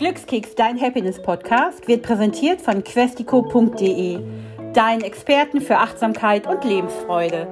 Glückskeks, dein Happiness-Podcast, wird präsentiert von questico.de, deinen Experten für Achtsamkeit und Lebensfreude.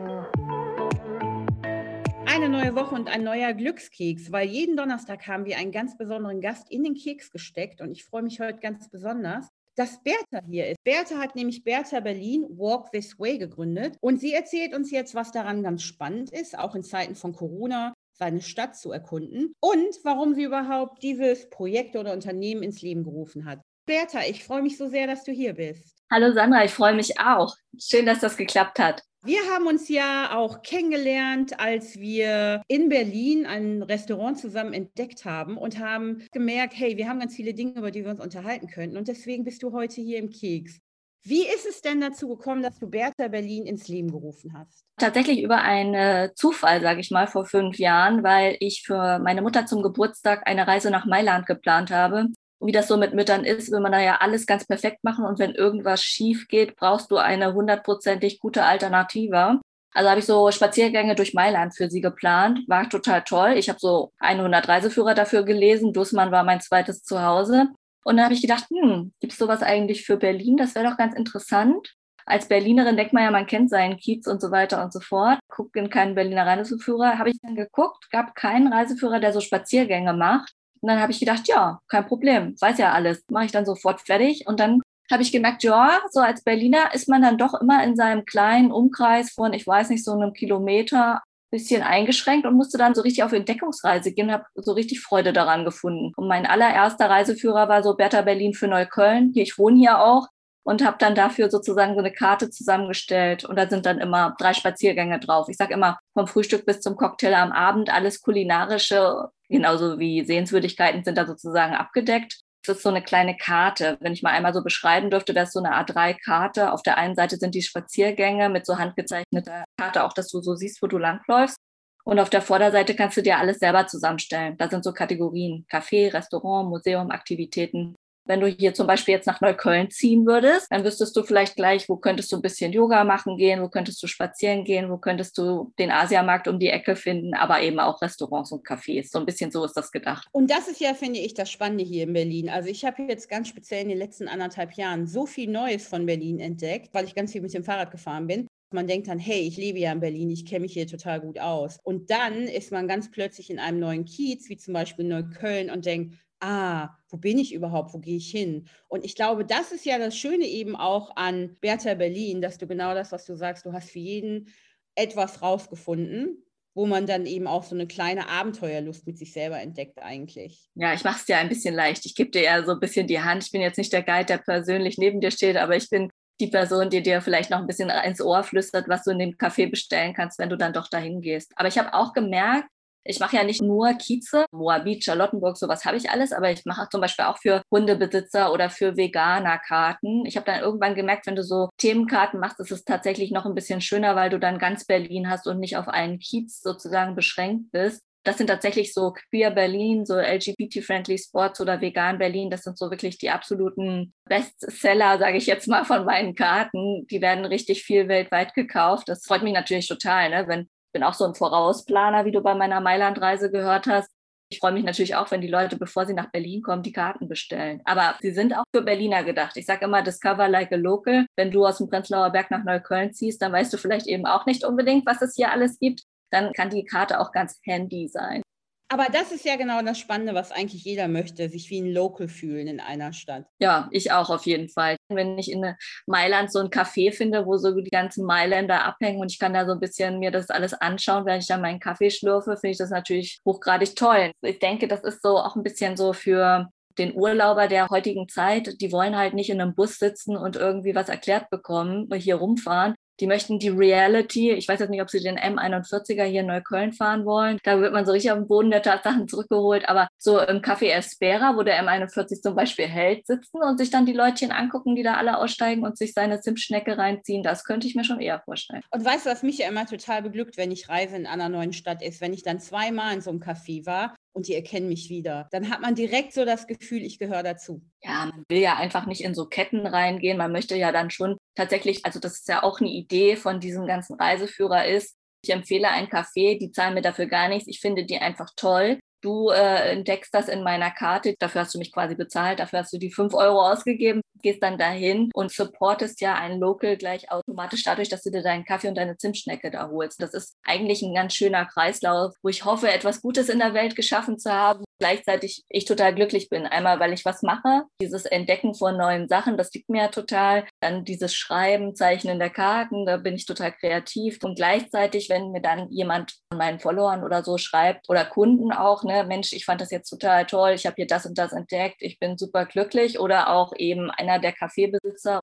Eine neue Woche und ein neuer Glückskeks, weil jeden Donnerstag haben wir einen ganz besonderen Gast in den Keks gesteckt und ich freue mich heute ganz besonders, dass Bertha hier ist. Bertha hat nämlich Bertha Berlin Walk This Way gegründet und sie erzählt uns jetzt, was daran ganz spannend ist, auch in Zeiten von Corona, seine Stadt zu erkunden und warum sie überhaupt dieses Projekt oder Unternehmen ins Leben gerufen hat. Bertha, ich freue mich so sehr, dass du hier bist. Hallo Sandra, ich freue mich auch. Schön, dass das geklappt hat. Wir haben uns ja auch kennengelernt, als wir in Berlin ein Restaurant zusammen entdeckt haben und haben gemerkt, hey, wir haben ganz viele Dinge, über die wir uns unterhalten könnten. Und deswegen bist du heute hier im Keks. Wie ist es denn dazu gekommen, dass du Bertha Berlin ins Leben gerufen hast? Tatsächlich über einen Zufall, sage ich mal, vor fünf Jahren, weil ich für meine Mutter zum Geburtstag eine Reise nach Mailand geplant habe. Wie das so mit Müttern ist, will man da ja alles ganz perfekt machen und wenn irgendwas schief geht, brauchst du eine hundertprozentig gute Alternative. Also habe ich so Spaziergänge durch Mailand für sie geplant. War total toll. Ich habe so 100 Reiseführer dafür gelesen. Dussmann war mein zweites Zuhause. Und dann habe ich gedacht, hm, gibt es sowas eigentlich für Berlin? Das wäre doch ganz interessant. Als Berlinerin denkt man ja, man kennt seinen Kiez und so weiter und so fort. Guckt in keinen Berliner Reiseführer. Habe ich dann geguckt, gab keinen Reiseführer, der so Spaziergänge macht. Und dann habe ich gedacht, ja, kein Problem, weiß ja alles. Mache ich dann sofort fertig. Und dann habe ich gemerkt, ja, so als Berliner ist man dann doch immer in seinem kleinen Umkreis von, ich weiß nicht, so einem Kilometer bisschen eingeschränkt und musste dann so richtig auf Entdeckungsreise gehen, habe so richtig Freude daran gefunden. Und mein allererster Reiseführer war so Bertha Berlin für Neukölln. Hier, ich wohne hier auch und habe dann dafür sozusagen so eine Karte zusammengestellt und da sind dann immer drei Spaziergänge drauf. Ich sage immer vom Frühstück bis zum Cocktail am Abend alles kulinarische, genauso wie Sehenswürdigkeiten sind da sozusagen abgedeckt. Das ist so eine kleine Karte. Wenn ich mal einmal so beschreiben dürfte, wäre es so eine A3-Karte. Auf der einen Seite sind die Spaziergänge mit so handgezeichneter Karte, auch dass du so siehst, wo du langläufst. Und auf der Vorderseite kannst du dir alles selber zusammenstellen. Da sind so Kategorien Café, Restaurant, Museum, Aktivitäten. Wenn du hier zum Beispiel jetzt nach Neukölln ziehen würdest, dann wüsstest du vielleicht gleich, wo könntest du ein bisschen Yoga machen gehen, wo könntest du spazieren gehen, wo könntest du den Asiamarkt um die Ecke finden, aber eben auch Restaurants und Cafés. So ein bisschen so ist das gedacht. Und das ist ja, finde ich, das Spannende hier in Berlin. Also ich habe jetzt ganz speziell in den letzten anderthalb Jahren so viel Neues von Berlin entdeckt, weil ich ganz viel mit dem Fahrrad gefahren bin. Man denkt dann, hey, ich lebe ja in Berlin, ich kenne mich hier total gut aus. Und dann ist man ganz plötzlich in einem neuen Kiez, wie zum Beispiel Neukölln, und denkt, ah, wo bin ich überhaupt, wo gehe ich hin? Und ich glaube, das ist ja das Schöne eben auch an Bertha Berlin, dass du genau das, was du sagst, du hast für jeden etwas rausgefunden, wo man dann eben auch so eine kleine Abenteuerlust mit sich selber entdeckt eigentlich. Ja, ich mache es dir ein bisschen leicht. Ich gebe dir ja so ein bisschen die Hand. Ich bin jetzt nicht der Guide, der persönlich neben dir steht, aber ich bin die Person, die dir vielleicht noch ein bisschen ins Ohr flüstert, was du in dem Café bestellen kannst, wenn du dann doch dahin gehst. Aber ich habe auch gemerkt, ich mache ja nicht nur Kieze, Moabit, Charlottenburg, sowas habe ich alles, aber ich mache zum Beispiel auch für Hundebesitzer oder für Veganer Karten. Ich habe dann irgendwann gemerkt, wenn du so Themenkarten machst, ist es tatsächlich noch ein bisschen schöner, weil du dann ganz Berlin hast und nicht auf einen Kiez sozusagen beschränkt bist. Das sind tatsächlich so Queer Berlin, so LGBT-friendly Sports oder Vegan Berlin. Das sind so wirklich die absoluten Bestseller, sage ich jetzt mal, von meinen Karten. Die werden richtig viel weltweit gekauft. Das freut mich natürlich total, ne? wenn bin auch so ein Vorausplaner, wie du bei meiner Mailand-Reise gehört hast. Ich freue mich natürlich auch, wenn die Leute, bevor sie nach Berlin kommen, die Karten bestellen. Aber sie sind auch für Berliner gedacht. Ich sage immer, discover like a local. Wenn du aus dem Prenzlauer Berg nach Neukölln ziehst, dann weißt du vielleicht eben auch nicht unbedingt, was es hier alles gibt. Dann kann die Karte auch ganz handy sein. Aber das ist ja genau das Spannende, was eigentlich jeder möchte, sich wie ein Local fühlen in einer Stadt. Ja, ich auch auf jeden Fall. Wenn ich in Mailand so ein Café finde, wo so die ganzen Mailänder abhängen und ich kann da so ein bisschen mir das alles anschauen, während ich dann meinen Kaffee schlürfe, finde ich das natürlich hochgradig toll. Ich denke, das ist so auch ein bisschen so für den Urlauber der heutigen Zeit, die wollen halt nicht in einem Bus sitzen und irgendwie was erklärt bekommen, hier rumfahren, die möchten die Reality, ich weiß jetzt nicht, ob sie den M41er hier in Neukölln fahren wollen. Da wird man so richtig auf den Boden der Tatsachen zurückgeholt. Aber so im Café Espera, wo der M41 zum Beispiel hält, sitzen und sich dann die Leutchen angucken, die da alle aussteigen und sich seine Zimtschnecke reinziehen, das könnte ich mir schon eher vorstellen. Und weißt du, was mich ja immer total beglückt, wenn ich reise in einer neuen Stadt ist, wenn ich dann zweimal in so einem Café war und die erkennen mich wieder. Dann hat man direkt so das Gefühl, ich gehöre dazu. Ja, man will ja einfach nicht in so Ketten reingehen. Man möchte ja dann schon tatsächlich, also das ist ja auch eine Idee von diesem ganzen Reiseführer ist, ich empfehle ein Café, die zahlen mir dafür gar nichts. Ich finde die einfach toll. du äh, entdeckst das in meiner Karte, dafür hast du mich quasi bezahlt, dafür hast du die 5 Euro ausgegeben, gehst dann dahin und supportest ja ein Local gleich automatisch dadurch, dass du dir deinen Kaffee und deine Zimtschnecke da holst. Das ist eigentlich ein ganz schöner Kreislauf, wo ich hoffe, etwas Gutes in der Welt geschaffen zu haben, gleichzeitig ich total glücklich bin. Einmal, weil ich was mache, dieses Entdecken von neuen Sachen, das liegt mir ja total. Dann dieses Schreiben, Zeichnen der Karten, da bin ich total kreativ. Und gleichzeitig, wenn mir dann jemand von meinen Followern oder so schreibt oder Kunden auch, ne, Mensch, ich fand das jetzt total toll, ich habe hier das und das entdeckt, ich bin super glücklich. Oder auch eben einer der Kaffeebesitzer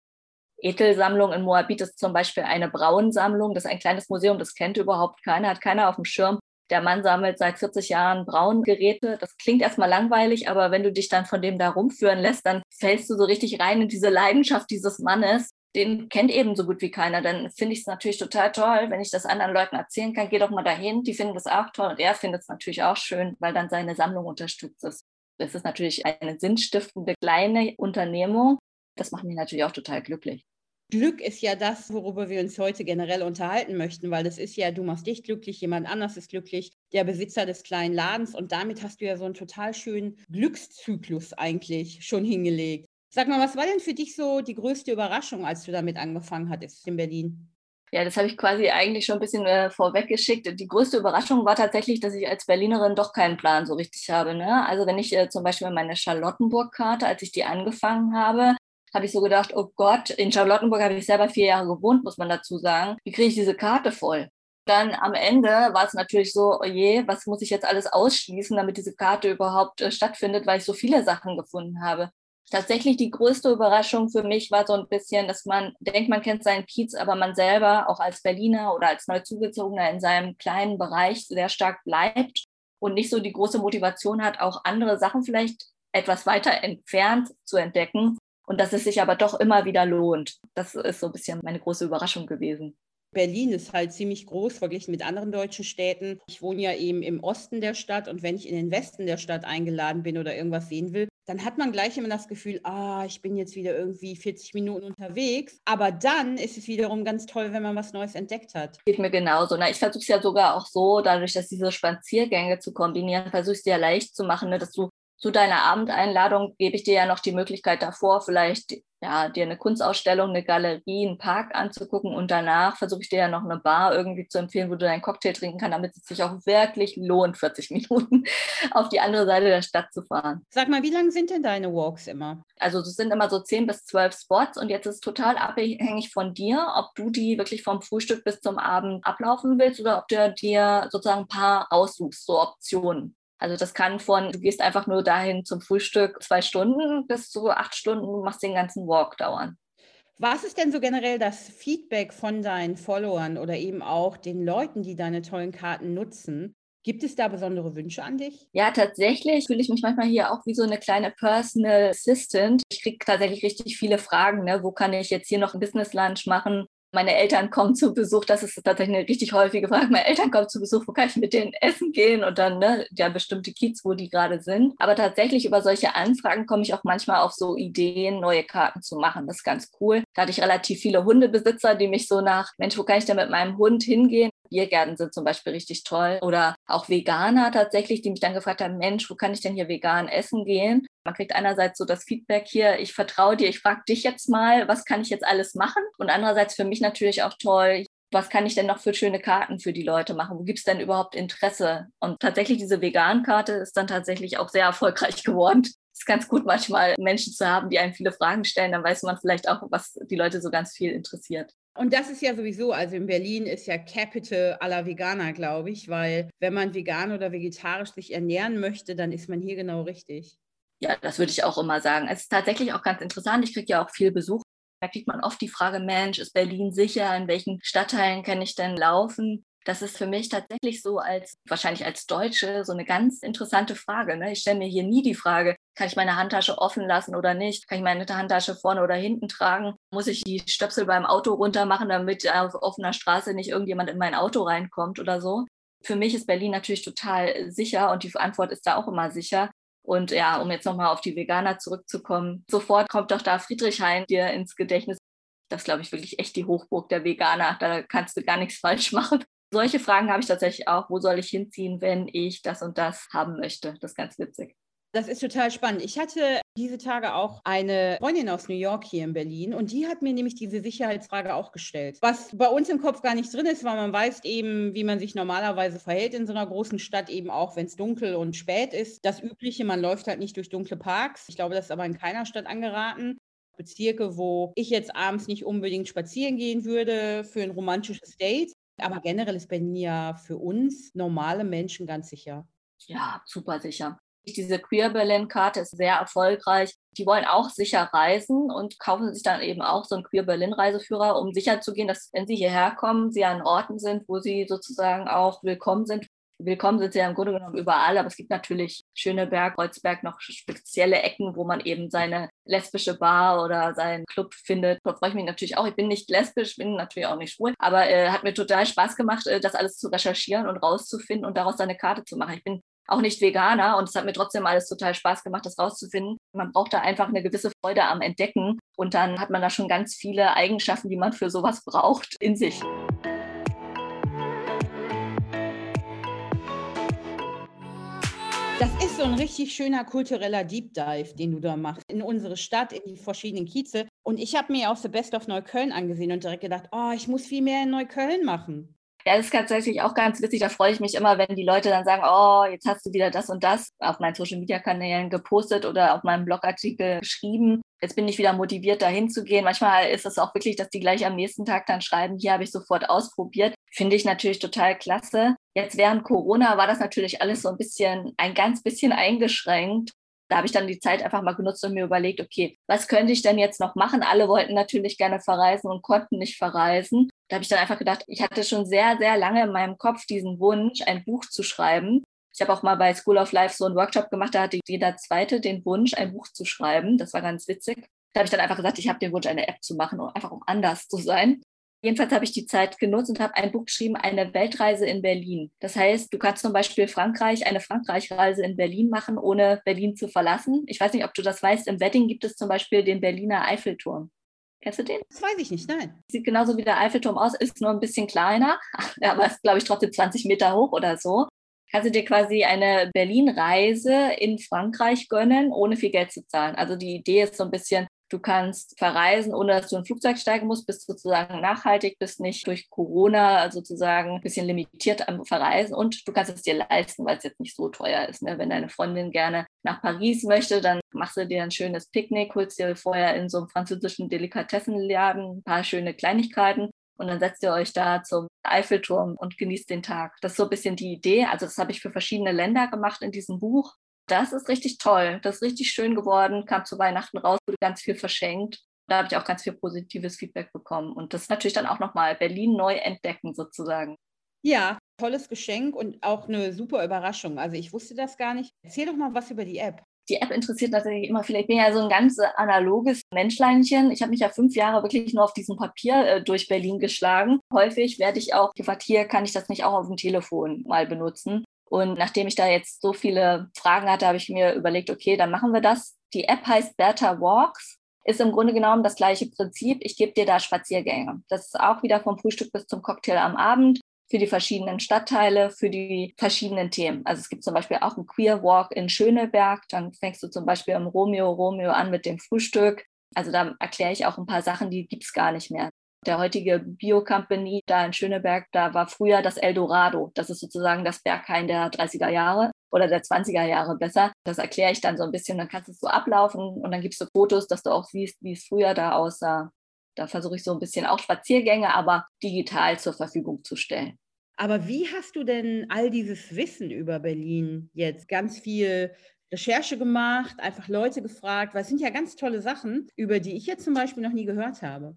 Etel-Sammlung in Moabit ist zum Beispiel eine Brauensammlung. Das ist ein kleines Museum, das kennt überhaupt keiner, hat keiner auf dem Schirm. Der Mann sammelt seit 40 Jahren Braungeräte. Das klingt erstmal langweilig, aber wenn du dich dann von dem da rumführen lässt, dann fällst du so richtig rein in diese Leidenschaft dieses Mannes. Den kennt eben so gut wie keiner. Dann finde ich es natürlich total toll, wenn ich das anderen Leuten erzählen kann. Geh doch mal dahin, die finden das auch toll und er findet es natürlich auch schön, weil dann seine Sammlung unterstützt ist. Das ist natürlich eine sinnstiftende kleine Unternehmung. Das macht mich natürlich auch total glücklich. Glück ist ja das, worüber wir uns heute generell unterhalten möchten, weil das ist ja, du machst dich glücklich, jemand anders ist glücklich, der Besitzer des kleinen Ladens und damit hast du ja so einen total schönen Glückszyklus eigentlich schon hingelegt. Sag mal, was war denn für dich so die größte Überraschung, als du damit angefangen hattest in Berlin? Ja, das habe ich quasi eigentlich schon ein bisschen äh, vorweggeschickt. Die größte Überraschung war tatsächlich, dass ich als Berlinerin doch keinen Plan so richtig habe. Ne? Also wenn ich äh, zum Beispiel meine Charlottenburg-Karte, als ich die angefangen habe, habe ich so gedacht, oh Gott, in Charlottenburg habe ich selber vier Jahre gewohnt, muss man dazu sagen. Wie kriege ich diese Karte voll? Dann am Ende war es natürlich so, oh je, was muss ich jetzt alles ausschließen, damit diese Karte überhaupt äh, stattfindet, weil ich so viele Sachen gefunden habe. Tatsächlich die größte Überraschung für mich war so ein bisschen, dass man denkt, man kennt seinen Kiez, aber man selber auch als Berliner oder als Neuzugezogener in seinem kleinen Bereich sehr stark bleibt und nicht so die große Motivation hat, auch andere Sachen vielleicht etwas weiter entfernt zu entdecken und dass es sich aber doch immer wieder lohnt. Das ist so ein bisschen meine große Überraschung gewesen. Berlin ist halt ziemlich groß verglichen mit anderen deutschen Städten. Ich wohne ja eben im Osten der Stadt und wenn ich in den Westen der Stadt eingeladen bin oder irgendwas sehen will, dann hat man gleich immer das Gefühl, ah, ich bin jetzt wieder irgendwie 40 Minuten unterwegs. Aber dann ist es wiederum ganz toll, wenn man was Neues entdeckt hat. Geht mir genauso. Na, ich versuche es ja sogar auch so, dadurch, dass diese Spaziergänge zu kombinieren, versuche ich es dir leicht zu machen, ne, dass du zu deiner Abendeinladung gebe ich dir ja noch die Möglichkeit davor, vielleicht ja, dir eine Kunstausstellung, eine Galerie, einen Park anzugucken und danach versuche ich dir ja noch eine Bar irgendwie zu empfehlen, wo du deinen Cocktail trinken kannst, damit es sich auch wirklich lohnt, 40 Minuten auf die andere Seite der Stadt zu fahren. Sag mal, wie lang sind denn deine Walks immer? Also es sind immer so 10 bis 12 Spots und jetzt ist es total abhängig von dir, ob du die wirklich vom Frühstück bis zum Abend ablaufen willst oder ob du dir sozusagen ein paar aussuchst, so Optionen. Also das kann von, du gehst einfach nur dahin zum Frühstück zwei Stunden bis zu acht Stunden, du machst den ganzen Walk dauern. Was ist denn so generell das Feedback von deinen Followern oder eben auch den Leuten, die deine tollen Karten nutzen? Gibt es da besondere Wünsche an dich? Ja, tatsächlich fühle ich mich manchmal hier auch wie so eine kleine Personal Assistant. Ich kriege tatsächlich richtig viele Fragen. Ne? Wo kann ich jetzt hier noch ein Business Lunch machen? Meine Eltern kommen zu Besuch, das ist tatsächlich eine richtig häufige Frage. Meine Eltern kommen zu Besuch, wo kann ich mit denen essen gehen und dann ne, ja bestimmte Kiez, wo die gerade sind. Aber tatsächlich über solche Anfragen komme ich auch manchmal auf so Ideen, neue Karten zu machen. Das ist ganz cool. Da hatte ich relativ viele Hundebesitzer, die mich so nach, Mensch, wo kann ich denn mit meinem Hund hingehen? Biergärten sind zum Beispiel richtig toll. Oder auch Veganer tatsächlich, die mich dann gefragt haben, Mensch, wo kann ich denn hier vegan essen gehen? Man kriegt einerseits so das Feedback hier, ich vertraue dir, ich frage dich jetzt mal, was kann ich jetzt alles machen? Und andererseits für mich natürlich auch toll, was kann ich denn noch für schöne Karten für die Leute machen? Wo gibt es denn überhaupt Interesse? Und tatsächlich diese Vegan-Karte ist dann tatsächlich auch sehr erfolgreich geworden. Es ist ganz gut, manchmal Menschen zu haben, die einem viele Fragen stellen. Dann weiß man vielleicht auch, was die Leute so ganz viel interessiert. Und das ist ja sowieso, also in Berlin ist ja Capital aller Veganer, glaube ich, weil wenn man vegan oder vegetarisch sich ernähren möchte, dann ist man hier genau richtig. Ja, das würde ich auch immer sagen. Es ist tatsächlich auch ganz interessant. Ich kriege ja auch viel Besuch. Da kriegt man oft die Frage, Mensch, ist Berlin sicher? In welchen Stadtteilen kann ich denn laufen? Das ist für mich tatsächlich so als, wahrscheinlich als Deutsche, so eine ganz interessante Frage. Ne? Ich stelle mir hier nie die Frage, kann ich meine Handtasche offen lassen oder nicht? Kann ich meine Handtasche vorne oder hinten tragen? Muss ich die Stöpsel beim Auto runter machen, damit auf offener Straße nicht irgendjemand in mein Auto reinkommt oder so? Für mich ist Berlin natürlich total sicher und die Antwort ist da auch immer sicher. Und ja, um jetzt nochmal auf die Veganer zurückzukommen, sofort kommt doch da Friedrichshain dir ins Gedächtnis. Das glaube ich, wirklich echt die Hochburg der Veganer. Da kannst du gar nichts falsch machen. Solche Fragen habe ich tatsächlich auch. Wo soll ich hinziehen, wenn ich das und das haben möchte? Das ist ganz witzig. Das ist total spannend. Ich hatte diese Tage auch eine Freundin aus New York hier in Berlin und die hat mir nämlich diese Sicherheitsfrage auch gestellt. Was bei uns im Kopf gar nicht drin ist, weil man weiß eben, wie man sich normalerweise verhält in so einer großen Stadt, eben auch wenn es dunkel und spät ist. Das Übliche, man läuft halt nicht durch dunkle Parks. Ich glaube, das ist aber in keiner Stadt angeraten. Bezirke, wo ich jetzt abends nicht unbedingt spazieren gehen würde für ein romantisches Date. Aber generell ist Berlin ja für uns normale Menschen ganz sicher. Ja, super sicher. Diese Queer Berlin-Karte ist sehr erfolgreich. Die wollen auch sicher reisen und kaufen sich dann eben auch so einen Queer Berlin-Reiseführer, um sicherzugehen, dass, wenn sie hierher kommen, sie an Orten sind, wo sie sozusagen auch willkommen sind. Willkommen sind sie ja im Grunde genommen überall, aber es gibt natürlich Schöneberg, Kreuzberg noch spezielle Ecken, wo man eben seine lesbische Bar oder seinen Club findet. Da freue ich mich natürlich auch. Ich bin nicht lesbisch, bin natürlich auch nicht schwul, aber äh, hat mir total Spaß gemacht, äh, das alles zu recherchieren und rauszufinden und daraus eine Karte zu machen. Ich bin auch nicht Veganer und es hat mir trotzdem alles total Spaß gemacht, das rauszufinden. Man braucht da einfach eine gewisse Freude am Entdecken und dann hat man da schon ganz viele Eigenschaften, die man für sowas braucht, in sich. Das ist so ein richtig schöner kultureller Deep Dive, den du da machst, in unsere Stadt, in die verschiedenen Kieze. Und ich habe mir auch The Best of Neukölln angesehen und direkt gedacht, oh, ich muss viel mehr in Neukölln machen. Ja, das ist tatsächlich auch ganz witzig. Da freue ich mich immer, wenn die Leute dann sagen, oh, jetzt hast du wieder das und das auf meinen Social-Media-Kanälen gepostet oder auf meinem Blogartikel geschrieben. Jetzt bin ich wieder motiviert, da hinzugehen. Manchmal ist es auch wirklich, dass die gleich am nächsten Tag dann schreiben, hier habe ich sofort ausprobiert. Finde ich natürlich total klasse. Jetzt während Corona war das natürlich alles so ein bisschen, ein ganz bisschen eingeschränkt. Da habe ich dann die Zeit einfach mal genutzt und mir überlegt, okay, was könnte ich denn jetzt noch machen? Alle wollten natürlich gerne verreisen und konnten nicht verreisen. Da habe ich dann einfach gedacht, ich hatte schon sehr, sehr lange in meinem Kopf diesen Wunsch, ein Buch zu schreiben. Ich habe auch mal bei School of Life so einen Workshop gemacht, da hatte jeder Zweite den Wunsch, ein Buch zu schreiben. Das war ganz witzig. Da habe ich dann einfach gesagt, ich habe den Wunsch, eine App zu machen, einfach um anders zu sein. Jedenfalls habe ich die Zeit genutzt und habe ein Buch geschrieben, eine Weltreise in Berlin. Das heißt, du kannst zum Beispiel Frankreich, eine Frankreich-Reise in Berlin machen, ohne Berlin zu verlassen. Ich weiß nicht, ob du das weißt. Im Wedding gibt es zum Beispiel den Berliner Eiffelturm. Kennst du den? Das weiß ich nicht, nein. Sieht genauso wie der Eiffelturm aus, ist nur ein bisschen kleiner, aber ist, glaube ich, trotzdem 20 Meter hoch oder so. Kannst du dir quasi eine Berlin-Reise in Frankreich gönnen, ohne viel Geld zu zahlen. Also die Idee ist so ein bisschen, Du kannst verreisen, ohne dass du in ein Flugzeug steigen musst, bist sozusagen nachhaltig, bist nicht durch Corona sozusagen ein bisschen limitiert am Verreisen und du kannst es dir leisten, weil es jetzt nicht so teuer ist. Ne? Wenn deine Freundin gerne nach Paris möchte, dann machst du dir ein schönes Picknick, holst dir vorher in so einem französischen Delikatessenladen ein paar schöne Kleinigkeiten und dann setzt ihr euch da zum Eiffelturm und genießt den Tag. Das ist so ein bisschen die Idee. Also das habe ich für verschiedene Länder gemacht in diesem Buch. Das ist richtig toll. Das ist richtig schön geworden. Kam zu Weihnachten raus, wurde ganz viel verschenkt. Da habe ich auch ganz viel positives Feedback bekommen. Und das ist natürlich dann auch nochmal Berlin neu entdecken sozusagen. Ja, tolles Geschenk und auch eine super Überraschung. Also ich wusste das gar nicht. Erzähl doch mal was über die App. Die App interessiert natürlich immer viel. Ich bin ja so ein ganz analoges Menschleinchen. Ich habe mich ja fünf Jahre wirklich nur auf diesem Papier äh, durch Berlin geschlagen. Häufig werde ich auch gefragt, hier kann ich das nicht auch auf dem Telefon mal benutzen. Und nachdem ich da jetzt so viele Fragen hatte, habe ich mir überlegt, okay, dann machen wir das. Die App heißt Better Walks, ist im Grunde genommen das gleiche Prinzip. Ich gebe dir da Spaziergänge. Das ist auch wieder vom Frühstück bis zum Cocktail am Abend für die verschiedenen Stadtteile, für die verschiedenen Themen. Also es gibt zum Beispiel auch einen Queer Walk in Schöneberg. Dann fängst du zum Beispiel im Romeo Romeo an mit dem Frühstück. Also da erkläre ich auch ein paar Sachen, die gibt es gar nicht mehr der heutige Bio-Company da in Schöneberg, da war früher das Eldorado. Das ist sozusagen das Berghain der 30er Jahre oder der 20er Jahre besser. Das erkläre ich dann so ein bisschen. Dann kannst du es so ablaufen und dann gibst du Fotos, dass du auch siehst, wie es früher da aussah. Da versuche ich so ein bisschen auch Spaziergänge, aber digital zur Verfügung zu stellen. Aber wie hast du denn all dieses Wissen über Berlin jetzt ganz viel Recherche gemacht, einfach Leute gefragt, weil es sind ja ganz tolle Sachen, über die ich jetzt zum Beispiel noch nie gehört habe.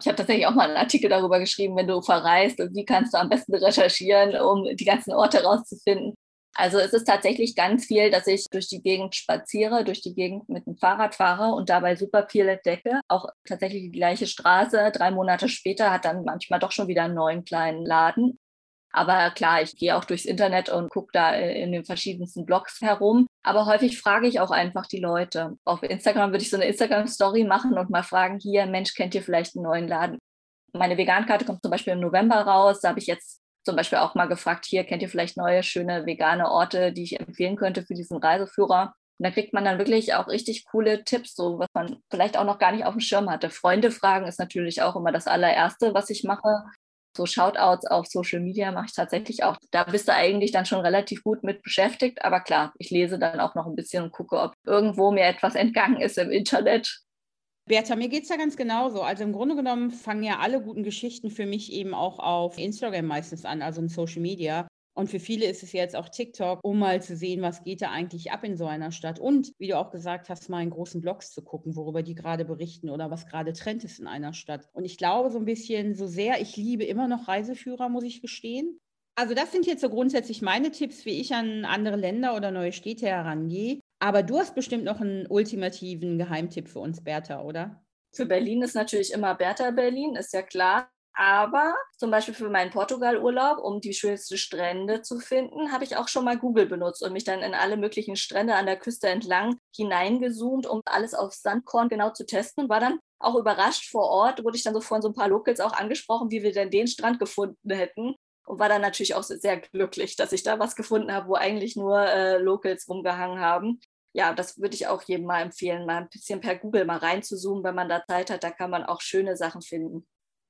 Ich habe tatsächlich auch mal einen Artikel darüber geschrieben, wenn du verreist und wie kannst du am besten recherchieren, um die ganzen Orte rauszufinden. Also es ist tatsächlich ganz viel, dass ich durch die Gegend spaziere, durch die Gegend mit dem Fahrrad fahre und dabei super viel entdecke. Auch tatsächlich die gleiche Straße. Drei Monate später hat dann manchmal doch schon wieder einen neuen kleinen Laden. Aber klar, ich gehe auch durchs Internet und gucke da in den verschiedensten Blogs herum. Aber häufig frage ich auch einfach die Leute. Auf Instagram würde ich so eine Instagram-Story machen und mal fragen, hier, Mensch, kennt ihr vielleicht einen neuen Laden? Meine Vegankarte kommt zum Beispiel im November raus. Da habe ich jetzt zum Beispiel auch mal gefragt, hier kennt ihr vielleicht neue, schöne vegane Orte, die ich empfehlen könnte für diesen Reiseführer. Und da kriegt man dann wirklich auch richtig coole Tipps, so was man vielleicht auch noch gar nicht auf dem Schirm hatte. Freunde fragen ist natürlich auch immer das allererste, was ich mache. So Shoutouts auf Social Media mache ich tatsächlich auch. Da bist du eigentlich dann schon relativ gut mit beschäftigt. Aber klar, ich lese dann auch noch ein bisschen und gucke, ob irgendwo mir etwas entgangen ist im Internet. Bertha, mir geht es ja ganz genauso. Also im Grunde genommen fangen ja alle guten Geschichten für mich eben auch auf Instagram meistens an, also in Social Media. Und für viele ist es jetzt auch TikTok, um mal zu sehen, was geht da eigentlich ab in so einer Stadt. Und wie du auch gesagt hast, mal in großen Blogs zu gucken, worüber die gerade berichten oder was gerade Trend ist in einer Stadt. Und ich glaube so ein bisschen, so sehr ich liebe immer noch Reiseführer, muss ich gestehen. Also das sind jetzt so grundsätzlich meine Tipps, wie ich an andere Länder oder neue Städte herangehe. Aber du hast bestimmt noch einen ultimativen Geheimtipp für uns, Bertha, oder? Für Berlin ist natürlich immer Bertha Berlin, ist ja klar. Aber zum Beispiel für meinen Portugal-Urlaub, um die schönsten Strände zu finden, habe ich auch schon mal Google benutzt und mich dann in alle möglichen Strände an der Küste entlang hineingezoomt, um alles auf Sandkorn genau zu testen. War dann auch überrascht vor Ort, wurde ich dann so von so ein paar Locals auch angesprochen, wie wir denn den Strand gefunden hätten. Und war dann natürlich auch sehr glücklich, dass ich da was gefunden habe, wo eigentlich nur äh, Locals rumgehangen haben ja, das würde ich auch jedem mal empfehlen, mal ein bisschen per Google mal reinzuzoomen, wenn man da Zeit hat. Da kann man auch schöne Sachen finden.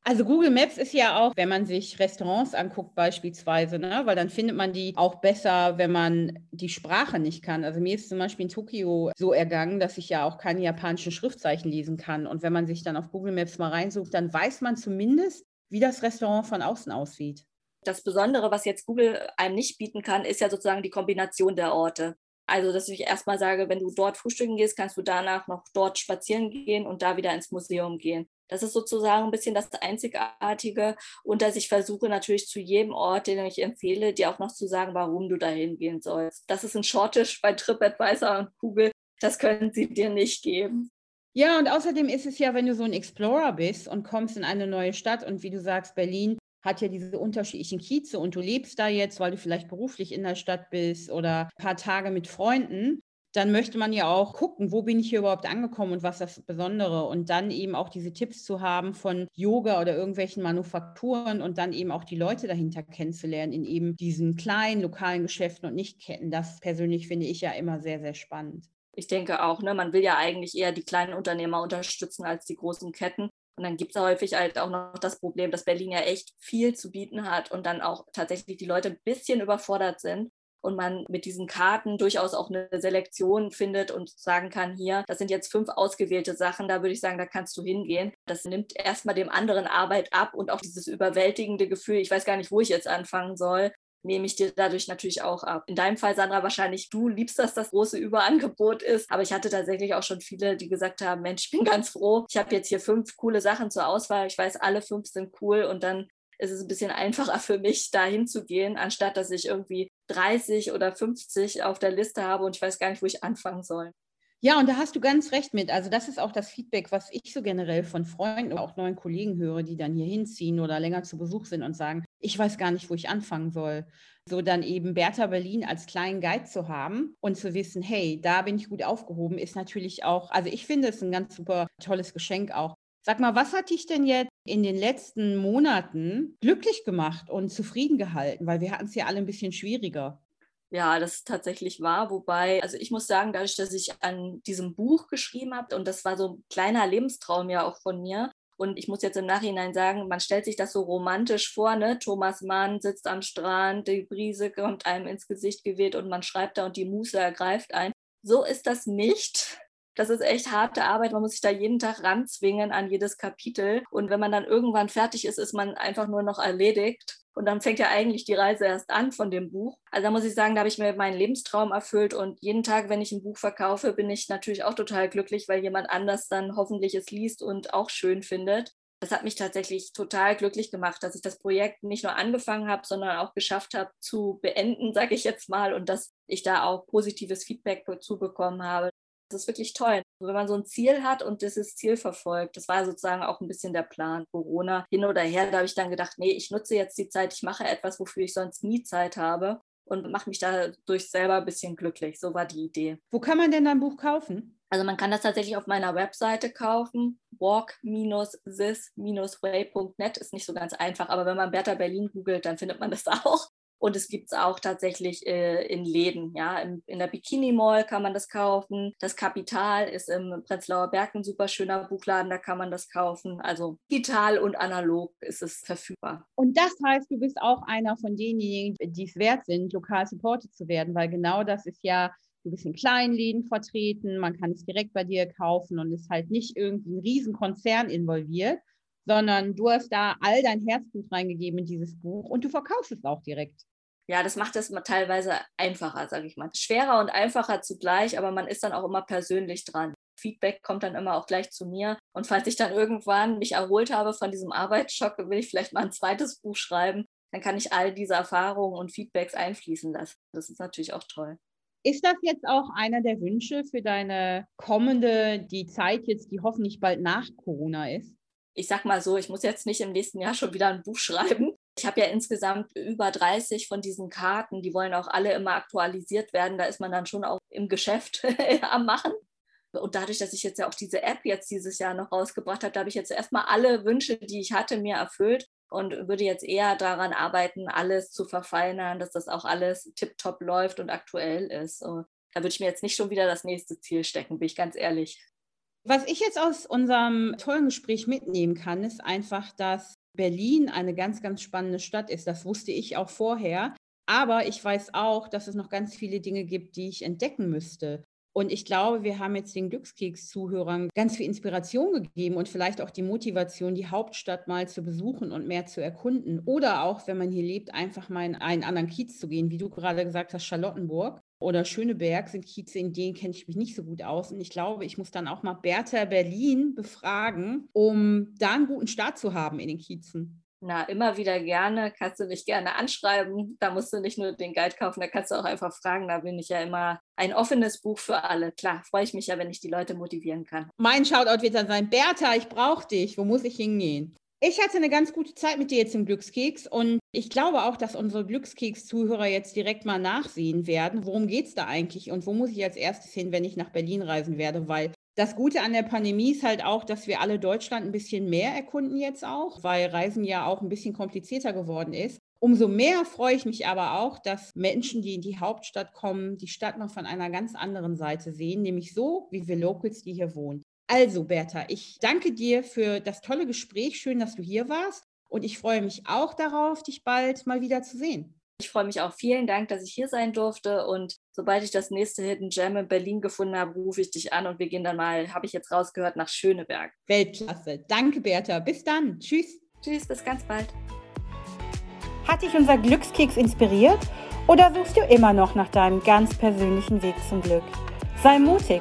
Also Google Maps ist ja auch, wenn man sich Restaurants anguckt beispielsweise, ne? weil dann findet man die auch besser, wenn man die Sprache nicht kann. Also mir ist zum Beispiel in Tokio so ergangen, dass ich ja auch keine japanischen Schriftzeichen lesen kann. Und wenn man sich dann auf Google Maps mal reinsucht, dann weiß man zumindest, wie das Restaurant von außen aussieht. Das Besondere, was jetzt Google einem nicht bieten kann, ist ja sozusagen die Kombination der Orte. Also, dass ich erstmal sage, wenn du dort frühstücken gehst, kannst du danach noch dort spazieren gehen und da wieder ins Museum gehen. Das ist sozusagen ein bisschen das Einzigartige und dass ich versuche natürlich zu jedem Ort, den ich empfehle, dir auch noch zu sagen, warum du dahin gehen sollst. Das ist ein Shortish bei TripAdvisor und Google. Das können sie dir nicht geben. Ja, und außerdem ist es ja, wenn du so ein Explorer bist und kommst in eine neue Stadt und wie du sagst, Berlin hat ja diese unterschiedlichen Kieze und du lebst da jetzt, weil du vielleicht beruflich in der Stadt bist oder ein paar Tage mit Freunden, dann möchte man ja auch gucken, wo bin ich hier überhaupt angekommen und was das Besondere und dann eben auch diese Tipps zu haben von Yoga oder irgendwelchen Manufakturen und dann eben auch die Leute dahinter kennenzulernen in eben diesen kleinen lokalen Geschäften und nicht Ketten. Das persönlich finde ich ja immer sehr, sehr spannend. Ich denke auch, ne, man will ja eigentlich eher die kleinen Unternehmer unterstützen als die großen Ketten. Und dann gibt es häufig halt auch noch das Problem, dass Berlin ja echt viel zu bieten hat und dann auch tatsächlich die Leute ein bisschen überfordert sind und man mit diesen Karten durchaus auch eine Selektion findet und sagen kann, hier, das sind jetzt fünf ausgewählte Sachen, da würde ich sagen, da kannst du hingehen. Das nimmt erstmal dem anderen Arbeit ab und auch dieses überwältigende Gefühl, ich weiß gar nicht, wo ich jetzt anfangen soll, nehme ich dir dadurch natürlich auch ab. In deinem Fall, Sandra, wahrscheinlich du liebst, dass das große Überangebot ist. Aber ich hatte tatsächlich auch schon viele, die gesagt haben, Mensch, ich bin ganz froh. Ich habe jetzt hier fünf coole Sachen zur Auswahl. Ich weiß, alle fünf sind cool und dann ist es ein bisschen einfacher für mich, da hinzugehen, anstatt dass ich irgendwie 30 oder 50 auf der Liste habe und ich weiß gar nicht, wo ich anfangen soll. Ja, und da hast du ganz recht mit. Also das ist auch das Feedback, was ich so generell von Freunden oder auch neuen Kollegen höre, die dann hier hinziehen oder länger zu Besuch sind und sagen, ich weiß gar nicht, wo ich anfangen soll. So dann eben Bertha Berlin als kleinen Guide zu haben und zu wissen, hey, da bin ich gut aufgehoben, ist natürlich auch, also ich finde es ein ganz super tolles Geschenk auch. Sag mal, was hat dich denn jetzt in den letzten Monaten glücklich gemacht und zufrieden gehalten? Weil wir hatten es ja alle ein bisschen schwieriger. Ja, das ist tatsächlich wahr. Wobei, also ich muss sagen, dadurch, dass ich an diesem Buch geschrieben habe, und das war so ein kleiner Lebenstraum ja auch von mir. Und ich muss jetzt im Nachhinein sagen, man stellt sich das so romantisch vor, ne? Thomas Mann sitzt am Strand, die Brise kommt einem ins Gesicht geweht und man schreibt da und die Muße ergreift ein. So ist das nicht das ist echt harte Arbeit. Man muss sich da jeden Tag ranzwingen an jedes Kapitel. Und wenn man dann irgendwann fertig ist, ist man einfach nur noch erledigt. Und dann fängt ja eigentlich die Reise erst an von dem Buch. Also da muss ich sagen, da habe ich mir meinen Lebenstraum erfüllt. Und jeden Tag, wenn ich ein Buch verkaufe, bin ich natürlich auch total glücklich, weil jemand anders dann hoffentlich es liest und auch schön findet. Das hat mich tatsächlich total glücklich gemacht, dass ich das Projekt nicht nur angefangen habe, sondern auch geschafft habe zu beenden, sage ich jetzt mal, und dass ich da auch positives Feedback dazu bekommen habe. Das ist wirklich toll, wenn man so ein Ziel hat und dieses Ziel verfolgt. Das war sozusagen auch ein bisschen der Plan. Corona hin oder her, da habe ich dann gedacht, nee, ich nutze jetzt die Zeit, ich mache etwas, wofür ich sonst nie Zeit habe und mache mich dadurch selber ein bisschen glücklich. So war die Idee. Wo kann man denn dein Buch kaufen? Also man kann das tatsächlich auf meiner Webseite kaufen. walk-this-way.net ist nicht so ganz einfach, aber wenn man Bertha Berlin googelt, dann findet man das auch. Und es gibt es auch tatsächlich äh, in Läden. Ja? In, in der Bikini Mall kann man das kaufen. Das Kapital ist im Prenzlauer Berg ein super schöner Buchladen, da kann man das kaufen. Also digital und analog ist es verfügbar. Und das heißt, du bist auch einer von denjenigen, die es wert sind, lokal supported zu werden, weil genau das ist ja du bist in kleinen Läden vertreten, man kann es direkt bei dir kaufen und ist halt nicht irgendwie ein Riesenkonzern involviert, sondern du hast da all dein Herzblut reingegeben in dieses Buch und du verkaufst es auch direkt. Ja, das macht es teilweise einfacher, sage ich mal. Schwerer und einfacher zugleich, aber man ist dann auch immer persönlich dran. Feedback kommt dann immer auch gleich zu mir. Und falls ich dann irgendwann mich erholt habe von diesem Arbeitsschock, will ich vielleicht mal ein zweites Buch schreiben, dann kann ich all diese Erfahrungen und Feedbacks einfließen lassen. Das ist natürlich auch toll. Ist das jetzt auch einer der Wünsche für deine kommende, die Zeit jetzt, die hoffentlich bald nach Corona ist? Ich sag mal so, ich muss jetzt nicht im nächsten Jahr schon wieder ein Buch schreiben. Ich habe ja insgesamt über 30 von diesen Karten, die wollen auch alle immer aktualisiert werden. Da ist man dann schon auch im Geschäft am Machen. Und dadurch, dass ich jetzt ja auch diese App jetzt dieses Jahr noch rausgebracht habe, da habe ich jetzt erstmal alle Wünsche, die ich hatte, mir erfüllt und würde jetzt eher daran arbeiten, alles zu verfeinern, dass das auch alles tiptop läuft und aktuell ist. da würde ich mir jetzt nicht schon wieder das nächste Ziel stecken, bin ich ganz ehrlich. Was ich jetzt aus unserem tollen Gespräch mitnehmen kann, ist einfach, dass Berlin eine ganz, ganz spannende Stadt ist. Das wusste ich auch vorher. Aber ich weiß auch, dass es noch ganz viele Dinge gibt, die ich entdecken müsste. Und ich glaube, wir haben jetzt den Glückskeks-Zuhörern ganz viel Inspiration gegeben und vielleicht auch die Motivation, die Hauptstadt mal zu besuchen und mehr zu erkunden. Oder auch, wenn man hier lebt, einfach mal in einen anderen Kiez zu gehen, wie du gerade gesagt hast, Charlottenburg oder Schöneberg sind Kieze, in denen kenne ich mich nicht so gut aus. Und ich glaube, ich muss dann auch mal Bertha Berlin befragen, um da einen guten Start zu haben in den Kiezen. Na, immer wieder gerne, kannst du mich gerne anschreiben. Da musst du nicht nur den Guide kaufen, da kannst du auch einfach fragen. Da bin ich ja immer ein offenes Buch für alle. Klar, freue ich mich ja, wenn ich die Leute motivieren kann. Mein Shoutout wird dann sein, Bertha, ich brauche dich. Wo muss ich hingehen? Ich hatte eine ganz gute Zeit mit dir jetzt im Glückskeks und ich glaube auch, dass unsere Glückskeks-Zuhörer jetzt direkt mal nachsehen werden, worum geht es da eigentlich und wo muss ich als erstes hin, wenn ich nach Berlin reisen werde, weil das Gute an der Pandemie ist halt auch, dass wir alle Deutschland ein bisschen mehr erkunden jetzt auch, weil Reisen ja auch ein bisschen komplizierter geworden ist. Umso mehr freue ich mich aber auch, dass Menschen, die in die Hauptstadt kommen, die Stadt noch von einer ganz anderen Seite sehen, nämlich so, wie wir Locals, die hier wohnen. Also, Bertha, ich danke dir für das tolle Gespräch. Schön, dass du hier warst. Und ich freue mich auch darauf, dich bald mal wieder zu sehen. Ich freue mich auch. Vielen Dank, dass ich hier sein durfte. Und sobald ich das nächste Hidden Gem in Berlin gefunden habe, rufe ich dich an und wir gehen dann mal, habe ich jetzt rausgehört, nach Schöneberg. Weltklasse. Danke, Bertha. Bis dann. Tschüss. Tschüss, bis ganz bald. Hat dich unser Glückskeks inspiriert? Oder suchst du immer noch nach deinem ganz persönlichen Weg zum Glück? Sei mutig.